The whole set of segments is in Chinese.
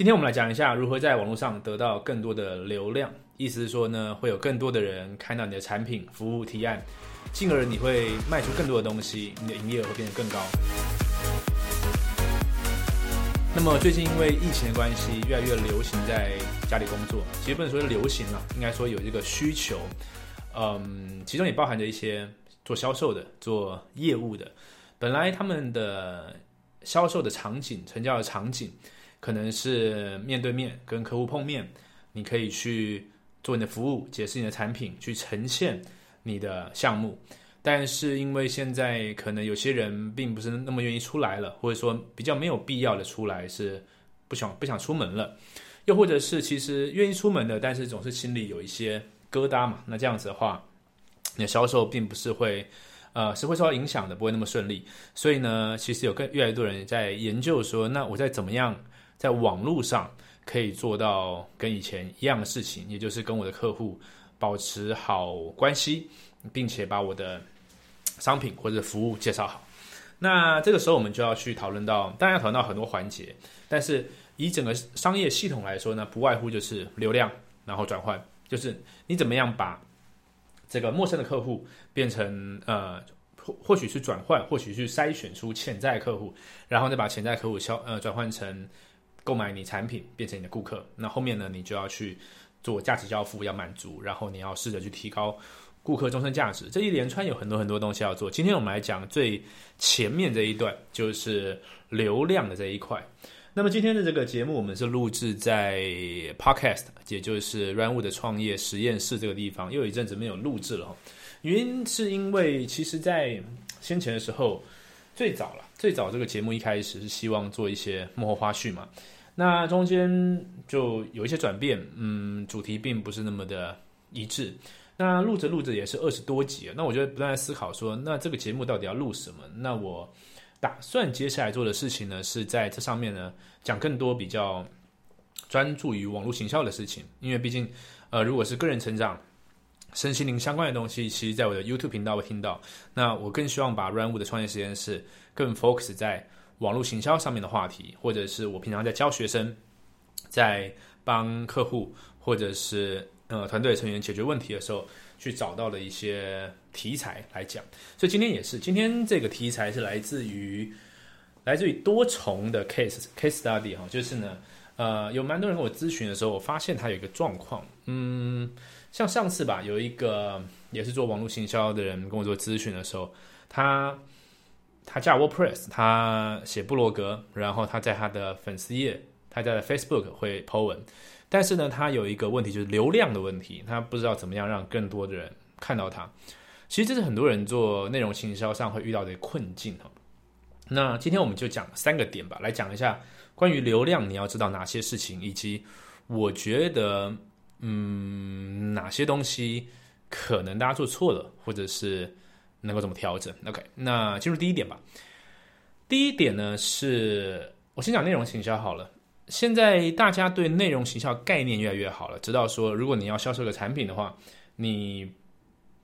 今天我们来讲一下如何在网络上得到更多的流量。意思是说呢，会有更多的人看到你的产品、服务提案，进而你会卖出更多的东西，你的营业额会变得更高。那么最近因为疫情的关系，越来越流行在家里工作。其实不能说是流行了，应该说有这个需求。嗯，其中也包含着一些做销售的、做业务的，本来他们的销售的场景、成交的场景，可能是面对面跟客户碰面，你可以去做你的服务，解释你的产品，去呈现你的项目。但是因为现在可能有些人并不是那么愿意出来了，或者说比较没有必要的出来是不想不想出门了，又或者是其实愿意出门的，但是总是心里有一些疙瘩嘛。那这样子的话，你的销售并不是会呃是会受到影响的，不会那么顺利。所以呢，其实有更越来越多人在研究说，那我在怎么样在网络上可以做到跟以前一样的事情，也就是跟我的客户保持好关系。并且把我的商品或者服务介绍好，那这个时候我们就要去讨论到，当然要讨论到很多环节，但是以整个商业系统来说呢，不外乎就是流量，然后转换，就是你怎么样把这个陌生的客户变成呃，或或许是转换，或许去筛选出潜在客户，然后再把潜在客户消呃转换成购买你产品，变成你的顾客。那后面呢，你就要去做价值交付，要满足，然后你要试着去提高。顾客终身价值这一连串有很多很多东西要做。今天我们来讲最前面这一段，就是流量的这一块。那么今天的这个节目，我们是录制在 Podcast，也就是 Runwood 的创业实验室这个地方，又有一阵子没有录制了。原因是因为其实，在先前的时候，最早了，最早这个节目一开始是希望做一些幕后花絮嘛。那中间就有一些转变，嗯，主题并不是那么的一致。那录着录着也是二十多集，那我就不断在思考说，那这个节目到底要录什么？那我打算接下来做的事情呢，是在这上面呢讲更多比较专注于网络行销的事情，因为毕竟，呃，如果是个人成长、身心灵相关的东西，其实在我的 YouTube 频道会听到。那我更希望把 Run w 的创业实验室更 focus 在网络行销上面的话题，或者是我平常在教学生，在帮客户，或者是。呃，团队成员解决问题的时候，去找到了一些题材来讲。所以今天也是，今天这个题材是来自于来自于多重的 case case study 哈，就是呢，呃，有蛮多人跟我咨询的时候，我发现他有一个状况，嗯，像上次吧，有一个也是做网络行销的人跟我做咨询的时候，他他叫 WordPress，他写部落格，然后他在他的粉丝页，他在 Facebook 会 po 文。但是呢，他有一个问题，就是流量的问题，他不知道怎么样让更多的人看到他。其实这是很多人做内容行销上会遇到的困境哈。那今天我们就讲三个点吧，来讲一下关于流量你要知道哪些事情，以及我觉得嗯哪些东西可能大家做错了，或者是能够怎么调整。OK，那进入第一点吧。第一点呢，是我先讲内容行销好了。现在大家对内容行销概念越来越好了，知道说如果你要销售个产品的话，你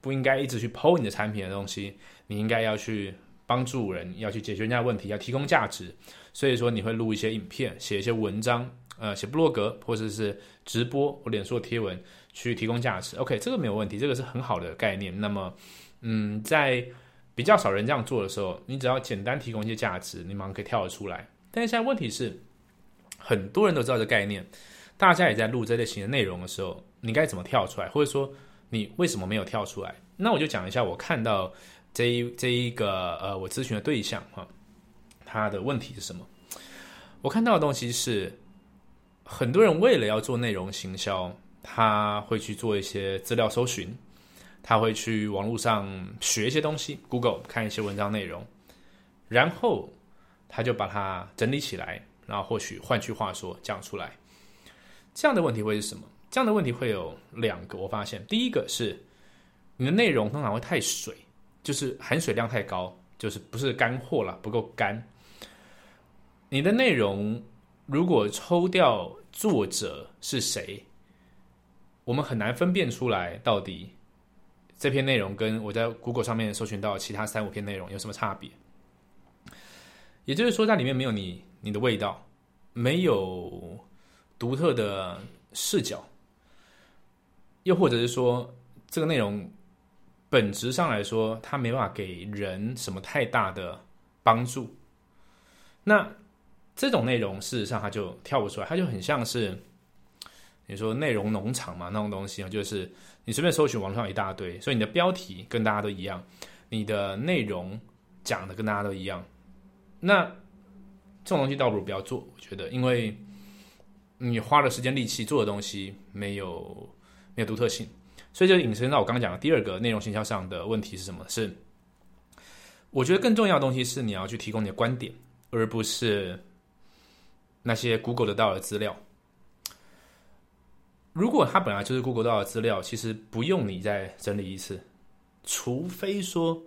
不应该一直去剖你的产品的东西，你应该要去帮助人，要去解决人家问题，要提供价值。所以说你会录一些影片，写一些文章，呃，写布洛格或者是直播或脸书的贴文去提供价值。OK，这个没有问题，这个是很好的概念。那么，嗯，在比较少人这样做的时候，你只要简单提供一些价值，你马上可以跳得出来。但是现在问题是。很多人都知道这概念，大家也在录这类型的内容的时候，你该怎么跳出来，或者说你为什么没有跳出来？那我就讲一下我看到这一这一个呃我咨询的对象哈，他的问题是什么？我看到的东西是，很多人为了要做内容行销，他会去做一些资料搜寻，他会去网络上学一些东西，Google 看一些文章内容，然后他就把它整理起来。然后或许换句话说讲出来，这样的问题会是什么？这样的问题会有两个。我发现第一个是你的内容通常会太水，就是含水量太高，就是不是干货了，不够干。你的内容如果抽掉作者是谁，我们很难分辨出来到底这篇内容跟我在 Google 上面搜寻到其他三五篇内容有什么差别。也就是说，在里面没有你。你的味道没有独特的视角，又或者是说这个内容本质上来说，它没办法给人什么太大的帮助。那这种内容事实上它就跳不出来，它就很像是你说内容农场嘛那种东西啊，就是你随便搜寻网上一大堆，所以你的标题跟大家都一样，你的内容讲的跟大家都一样，那这种东西倒不如不要做，我觉得，因为。你花了时间力气做的东西没有没有独特性，所以就引申到我刚刚讲的第二个内容行销上的问题是什么？是我觉得更重要的东西是你要去提供你的观点，而不是那些 Google 得到的资料。如果它本来就是 Google 到的资料，其实不用你再整理一次，除非说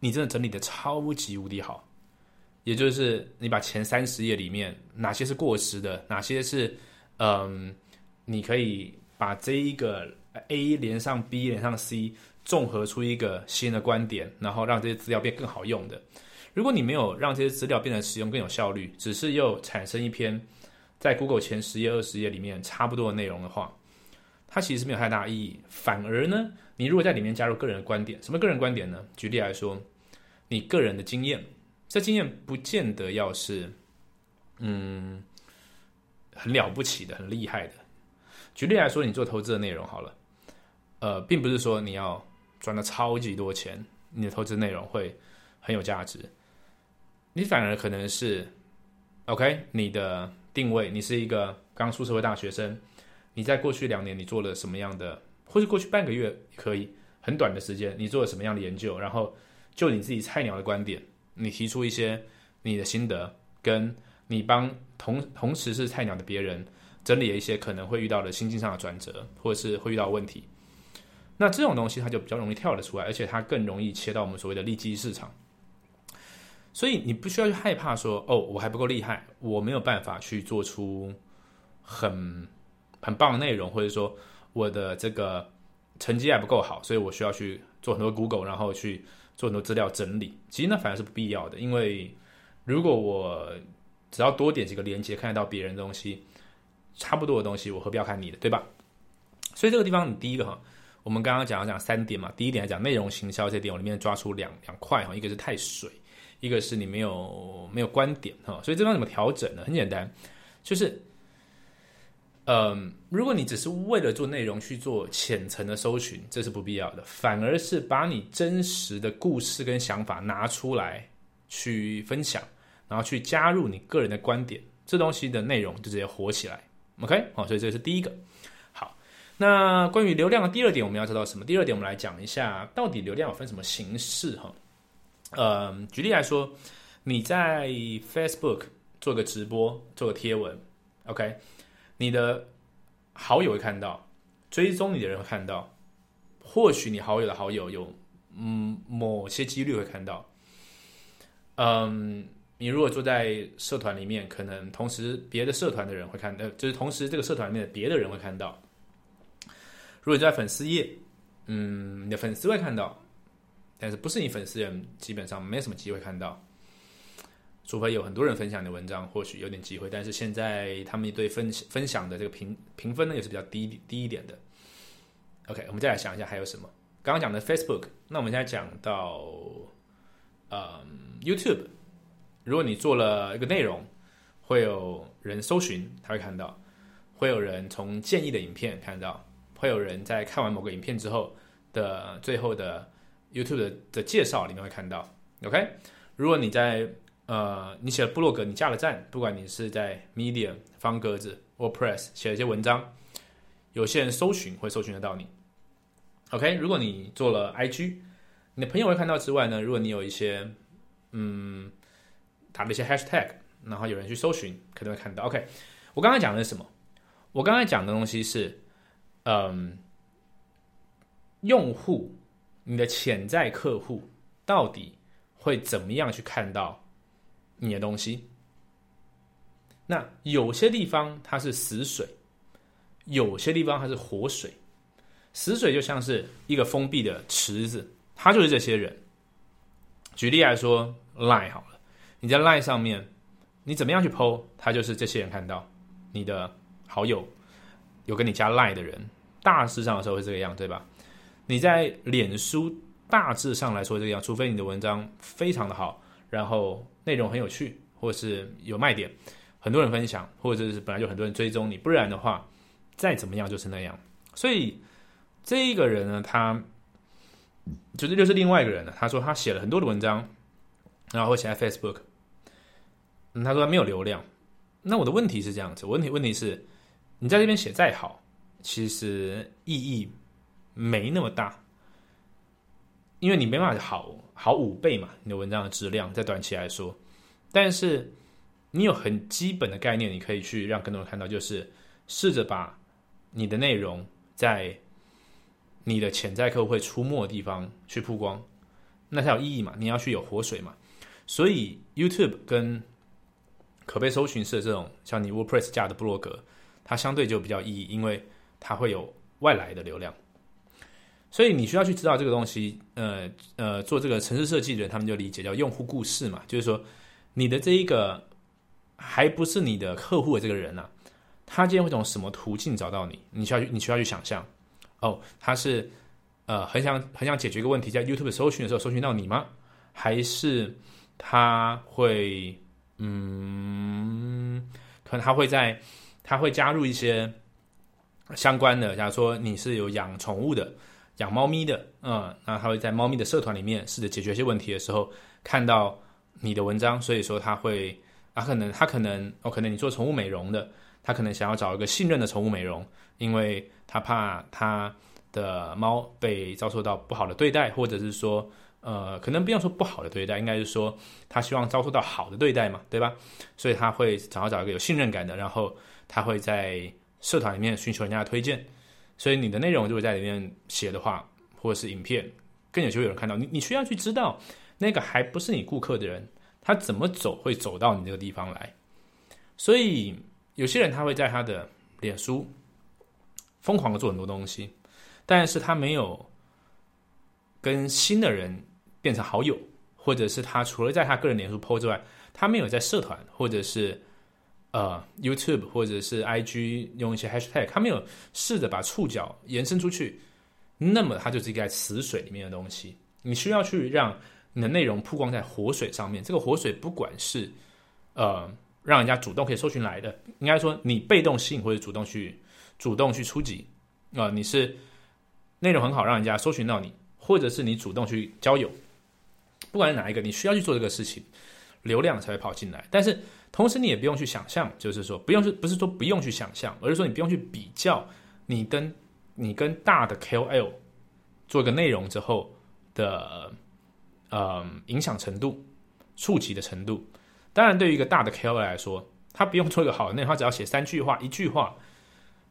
你真的整理的超级无敌好。也就是你把前三十页里面哪些是过时的，哪些是嗯，你可以把这一个 A 连上 B 连上 C，综合出一个新的观点，然后让这些资料变更好用的。如果你没有让这些资料变得使用更有效率，只是又产生一篇在 Google 前十页、二十页里面差不多的内容的话，它其实是没有太大意义。反而呢，你如果在里面加入个人的观点，什么个人观点呢？举例来说，你个人的经验。这经验不见得要是，嗯，很了不起的、很厉害的。举例来说，你做投资的内容好了，呃，并不是说你要赚了超级多钱，你的投资内容会很有价值。你反而可能是，OK，你的定位，你是一个刚出社会大学生，你在过去两年你做了什么样的，或者过去半个月可以，很短的时间，你做了什么样的研究，然后就你自己菜鸟的观点。你提出一些你的心得，跟你帮同同时是菜鸟的别人整理了一些可能会遇到的心境上的转折，或者是会遇到问题。那这种东西它就比较容易跳得出来，而且它更容易切到我们所谓的利基市场。所以你不需要去害怕说哦，我还不够厉害，我没有办法去做出很很棒的内容，或者说我的这个成绩还不够好，所以我需要去做很多 Google，然后去。做很多资料整理，其实那反而是不必要的，因为如果我只要多点几个连接，看得到别人的东西，差不多的东西，我何必要看你的，对吧？所以这个地方，你第一个哈，我们刚刚讲了讲三点嘛，第一点来讲内容行销这点，我里面抓出两两块哈，一个是太水，一个是你没有没有观点哈，所以这方怎么调整呢？很简单，就是。嗯，如果你只是为了做内容去做浅层的搜寻，这是不必要的。反而是把你真实的故事跟想法拿出来去分享，然后去加入你个人的观点，这东西的内容就直接火起来。OK，好，所以这是第一个。好，那关于流量的第二点，我们要知道什么？第二点，我们来讲一下到底流量有分什么形式哈。嗯，举例来说，你在 Facebook 做个直播，做个贴文，OK。你的好友会看到，追踪你的人会看到，或许你好友的好友有嗯某些几率会看到。嗯，你如果坐在社团里面，可能同时别的社团的人会看，呃，就是同时这个社团里面的别的人会看到。如果你在粉丝页，嗯，你的粉丝会看到，但是不是你粉丝人，基本上没什么机会看到。除非有很多人分享你的文章，或许有点机会。但是现在他们对分分享的这个评评分呢，也是比较低低一点的。OK，我们再来想一下还有什么？刚刚讲的 Facebook，那我们现在讲到呃 YouTube。如果你做了一个内容，会有人搜寻，他会看到；会有人从建议的影片看到；会有人在看完某个影片之后的最后的 YouTube 的的介绍里面会看到。OK，如果你在呃，你写了部落格，你架了站，不管你是在 Medium、方格子、WordPress 写了一些文章，有些人搜寻会搜寻得到你。OK，如果你做了 IG，你的朋友会看到之外呢，如果你有一些嗯打了一些 Hashtag，然后有人去搜寻，可能会看到。OK，我刚才讲的是什么？我刚才讲的东西是，嗯，用户，你的潜在客户到底会怎么样去看到？你的东西，那有些地方它是死水，有些地方它是活水。死水就像是一个封闭的池子，它就是这些人。举例来说，Line 好了，你在 Line 上面，你怎么样去 PO，它就是这些人看到你的好友，有跟你加 Line 的人，大致上的时候会这个样，对吧？你在脸书大致上来说这个样，除非你的文章非常的好，然后内容很有趣，或是有卖点，很多人分享，或者是本来就很多人追踪你，不然的话，再怎么样就是那样。所以这一个人呢，他就是就是另外一个人了。他说他写了很多的文章，然后写在 Facebook，他说他没有流量。那我的问题是这样子，问题问题是，你在这边写再好，其实意义没那么大，因为你没办法好好五倍嘛，你的文章的质量在短期来说，但是你有很基本的概念，你可以去让更多人看到，就是试着把你的内容在你的潜在客户会出没的地方去曝光，那才有意义嘛，你要去有活水嘛，所以 YouTube 跟可被搜寻式的这种像你 WordPress 架的部落格，它相对就比较意义，因为它会有外来的流量。所以你需要去知道这个东西。呃呃，做这个城市设计的人，他们就理解叫用户故事嘛，就是说你的这一个还不是你的客户的这个人呢，他今天会从什么途径找到你？你需要去你需要去想象。哦，他是呃很想很想解决一个问题，在 YouTube 搜寻的时候搜寻到你吗？还是他会？嗯，可能他会在，他会加入一些相关的，假如说你是有养宠物的，养猫咪的，嗯，那他会在猫咪的社团里面试着解决一些问题的时候，看到你的文章，所以说他会，他可能他可能哦，可能你做宠物美容的，他可能想要找一个信任的宠物美容，因为他怕他的猫被遭受到不好的对待，或者是说。呃，可能不用说不好的对待，应该是说他希望遭受到好的对待嘛，对吧？所以他会想要找一个有信任感的，然后他会在社团里面寻求人家的推荐。所以你的内容如果在里面写的话，或者是影片，更有机会有人看到你。你需要去知道那个还不是你顾客的人，他怎么走会走到你这个地方来。所以有些人他会在他的脸书疯狂的做很多东西，但是他没有跟新的人。变成好友，或者是他除了在他个人脸书 PO 之外，他没有在社团或者是呃 YouTube 或者是 IG 用一些 Hashtag，他没有试着把触角延伸出去，那么它就是一个在死水里面的东西。你需要去让你的内容曝光在活水上面。这个活水不管是呃让人家主动可以搜寻来的，应该说你被动吸引或者主动去主动去出击啊，你是内容很好，让人家搜寻到你，或者是你主动去交友。不管是哪一个，你需要去做这个事情，流量才会跑进来。但是同时，你也不用去想象，就是说不用是不是说不用去想象，而是说你不用去比较你跟你跟大的 KOL 做个内容之后的呃影响程度、触及的程度。当然，对于一个大的 KOL 来说，他不用做一个好的内容，他只要写三句话、一句话，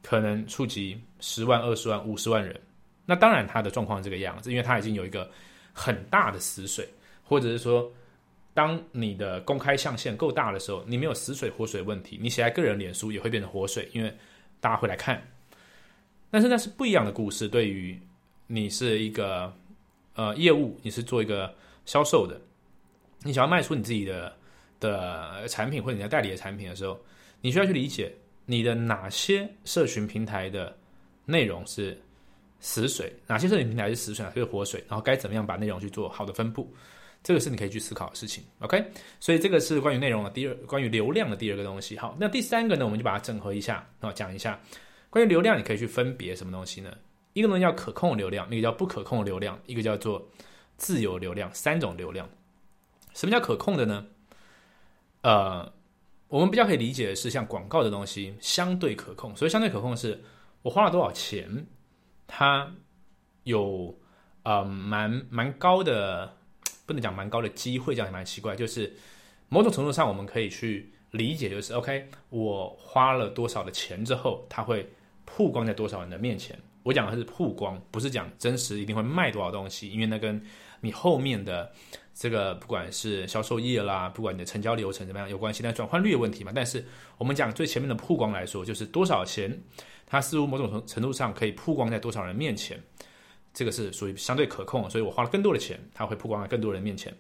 可能触及十万、二十万、五十万人。那当然，他的状况这个样子，因为他已经有一个很大的死水。或者是说，当你的公开象限够大的时候，你没有死水活水问题，你写在个人脸书也会变成活水，因为大家会来看。但是那是不一样的故事。对于你是一个呃业务，你是做一个销售的，你想要卖出你自己的的产品或者你要代理的产品的时候，你需要去理解你的哪些社群平台的内容是死水，哪些社群平台是死水，哪些是活水，然后该怎么样把内容去做好的分布。这个是你可以去思考的事情，OK？所以这个是关于内容的第二，关于流量的第二个东西。好，那第三个呢，我们就把它整合一下，啊，讲一下关于流量，你可以去分别什么东西呢？一个呢叫可控流量，那个叫不可控流量，一个叫做自由流量，三种流量。什么叫可控的呢？呃，我们比较可以理解的是，像广告的东西相对可控，所以相对可控是我花了多少钱，它有呃蛮蛮高的。不能讲蛮高的机会，这样也蛮奇怪。就是某种程度上，我们可以去理解，就是 OK，我花了多少的钱之后，它会曝光在多少人的面前。我讲的是曝光，不是讲真实一定会卖多少东西，因为那跟你后面的这个不管是销售业啦，不管你的成交流程怎么样有关系，但转换率的问题嘛。但是我们讲最前面的曝光来说，就是多少钱，它似乎某种程程度上可以曝光在多少人面前。这个是属于相对可控，所以我花了更多的钱，它会曝光在更多人面前。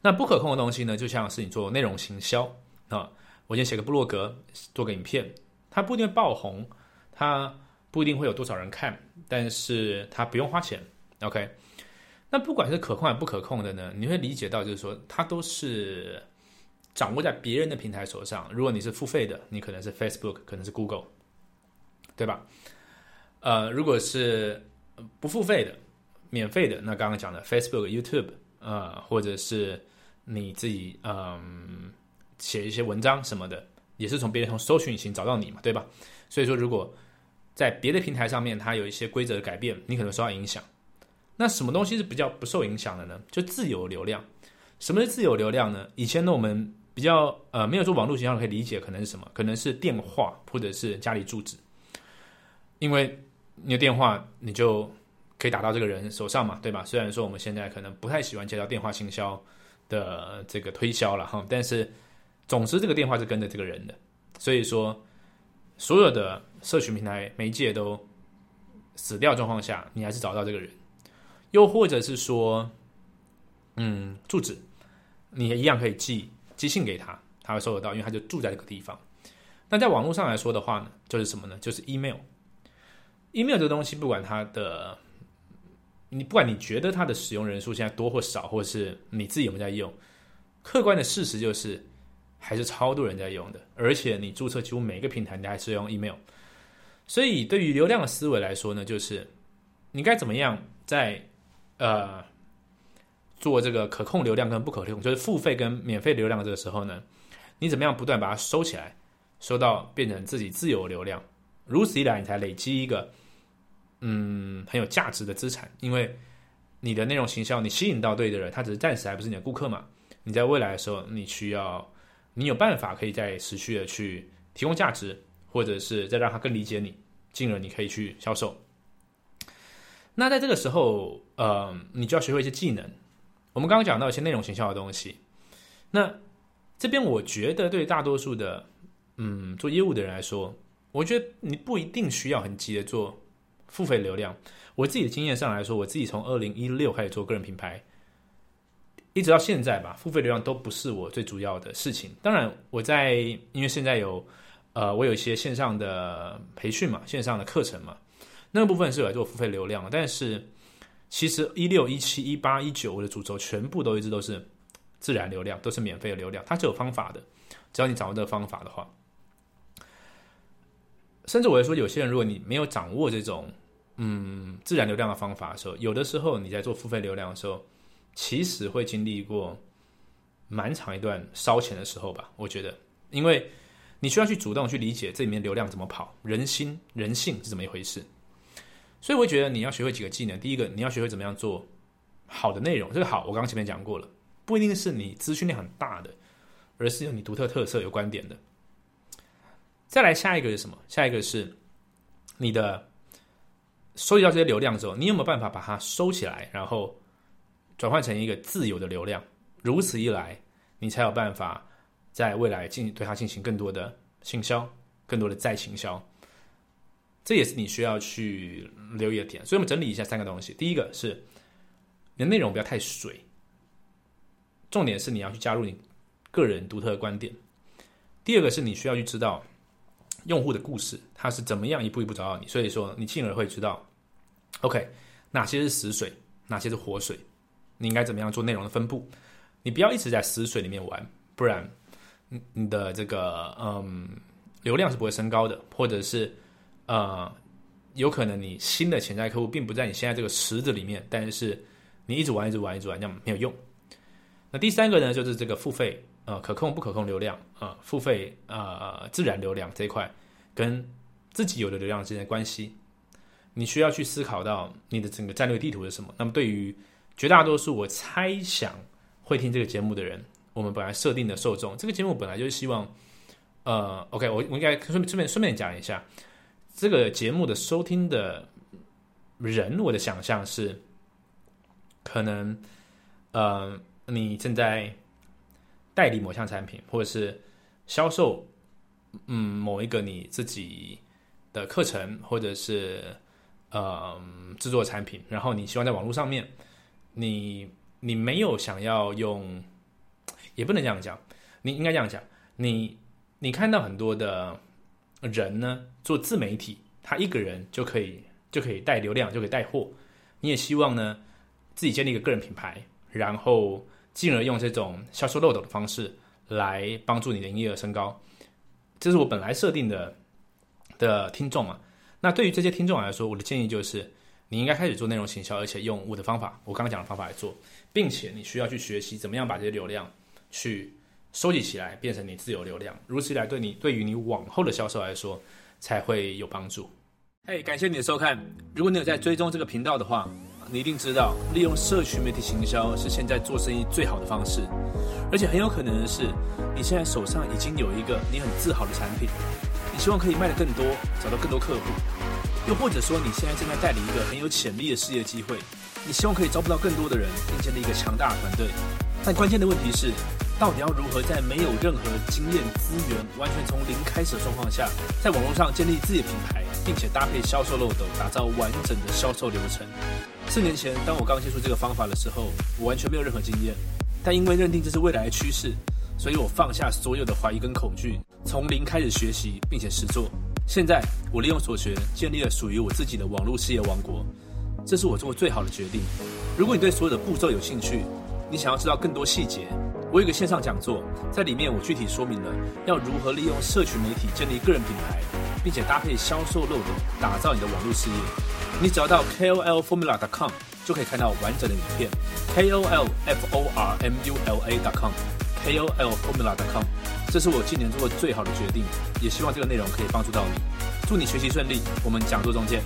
那不可控的东西呢，就像是你做内容行销啊，我先写个部落格，做个影片，它不一定会爆红，它不一定会有多少人看，但是它不用花钱。OK，那不管是可控还是不可控的呢，你会理解到就是说，它都是掌握在别人的平台手上。如果你是付费的，你可能是 Facebook，可能是 Google，对吧？呃，如果是不付费的、免费的，那刚刚讲的 Facebook、YouTube，呃，或者是你自己嗯写一些文章什么的，也是从别人从搜寻引擎找到你嘛，对吧？所以说，如果在别的平台上面它有一些规则的改变，你可能受到影响。那什么东西是比较不受影响的呢？就自由流量。什么是自由流量呢？以前呢，我们比较呃没有做网络形象可以理解，可能是什么？可能是电话或者是家里住址，因为。你的电话你就可以打到这个人手上嘛，对吧？虽然说我们现在可能不太喜欢接到电话行销的这个推销了哈，但是总之这个电话是跟着这个人的，所以说所有的社群平台媒介都死掉状况下，你还是找到这个人。又或者是说，嗯，住址你也一样可以寄寄信给他，他会收得到，因为他就住在这个地方。那在网络上来说的话呢，就是什么呢？就是 email。Email 这个东西，不管它的，你不管你觉得它的使用人数现在多或少，或者是你自己有没有在用，客观的事实就是，还是超多人在用的。而且你注册几乎每个平台，你还是用 email。所以对于流量的思维来说呢，就是你该怎么样在呃做这个可控流量跟不可控，就是付费跟免费流量这个时候呢，你怎么样不断把它收起来，收到变成自己自由流量，如此一来，你才累积一个。嗯，很有价值的资产，因为你的内容行销，你吸引到对的人，他只是暂时还不是你的顾客嘛。你在未来的时候，你需要，你有办法可以再持续的去提供价值，或者是再让他更理解你，进而你可以去销售。那在这个时候，呃，你就要学会一些技能。我们刚刚讲到一些内容行销的东西，那这边我觉得对大多数的嗯做业务的人来说，我觉得你不一定需要很急的做。付费流量，我自己的经验上来说，我自己从二零一六开始做个人品牌，一直到现在吧，付费流量都不是我最主要的事情。当然，我在因为现在有呃，我有一些线上的培训嘛，线上的课程嘛，那个部分是有来做付费流量。但是其实一六一七一八一九我的主轴全部都一直都是自然流量，都是免费的流量，它是有方法的，只要你掌握这个方法的话，甚至我会说，有些人如果你没有掌握这种。嗯，自然流量的方法的时候，有的时候你在做付费流量的时候，其实会经历过蛮长一段烧钱的时候吧。我觉得，因为你需要去主动去理解这里面流量怎么跑，人心人性是怎么一回事。所以，我觉得你要学会几个技能。第一个，你要学会怎么样做好的内容。这个好，我刚刚前面讲过了，不一定是你资讯量很大的，而是有你独特特色、有观点的。再来下一个是什么？下一个是你的。收集到这些流量之后，你有没有办法把它收起来，然后转换成一个自由的流量？如此一来，你才有办法在未来进对它进行更多的行销，更多的再行销。这也是你需要去留意的点。所以，我们整理一下三个东西：第一个是你的内容不要太水，重点是你要去加入你个人独特的观点；第二个是你需要去知道。用户的故事，他是怎么样一步一步找到你？所以说，你进而会知道，OK，哪些是死水，哪些是活水，你应该怎么样做内容的分布？你不要一直在死水里面玩，不然，你你的这个嗯流量是不会升高的，或者是呃，有可能你新的潜在客户并不在你现在这个池子里面，但是你一直玩，一直玩，一直玩，这样没有用。那第三个呢，就是这个付费。呃，可控不可控流量，呃，付费呃，自然流量这一块，跟自己有的流量之间的关系，你需要去思考到你的整个战略地图是什么。那么，对于绝大多数我猜想会听这个节目的人，我们本来设定的受众，这个节目本来就是希望，呃，OK，我我应该顺顺便顺便讲一下，这个节目的收听的人，我的想象是，可能，呃，你正在。代理某项产品，或者是销售，嗯，某一个你自己的课程，或者是呃制作产品，然后你希望在网络上面，你你没有想要用，也不能这样讲，你应该这样讲，你你看到很多的人呢做自媒体，他一个人就可以就可以带流量，就可以带货。你也希望呢自己建立一个个人品牌，然后进而用这种销售漏斗的方式来帮助你的营业额升高。这是我本来设定的的听众啊。那对于这些听众来说，我的建议就是，你应该开始做内容行销，而且用我的方法，我刚刚讲的方法来做，并且你需要去学习怎么样把这些流量去收集起来，变成你自由流量。如此来，对你对于你往后的销售来说才会有帮助。嘿，感谢你的收看。如果你有在追踪这个频道的话，你一定知道，利用社区媒体行销是现在做生意最好的方式。而且很有可能的是，你现在手上已经有一个你很自豪的产品。你希望可以卖得更多，找到更多客户，又或者说你现在正在代理一个很有潜力的事业机会，你希望可以招不到更多的人，并建立一个强大的团队。但关键的问题是，到底要如何在没有任何经验、资源、完全从零开始的状况下，在网络上建立自己的品牌，并且搭配销售漏斗，打造完整的销售流程？四年前，当我刚接触这个方法的时候，我完全没有任何经验，但因为认定这是未来的趋势。所以我放下所有的怀疑跟恐惧，从零开始学习，并且实做。现在我利用所学，建立了属于我自己的网络事业王国。这是我做过最好的决定。如果你对所有的步骤有兴趣，你想要知道更多细节，我有个线上讲座，在里面我具体说明了要如何利用社群媒体建立个人品牌，并且搭配销售漏斗，打造你的网络事业。你只要到 KOLFormula.com 就可以看到完整的影片。KOLFormula.com KOLFormula.com，这是我今年做过最好的决定，也希望这个内容可以帮助到你。祝你学习顺利，我们讲座中见。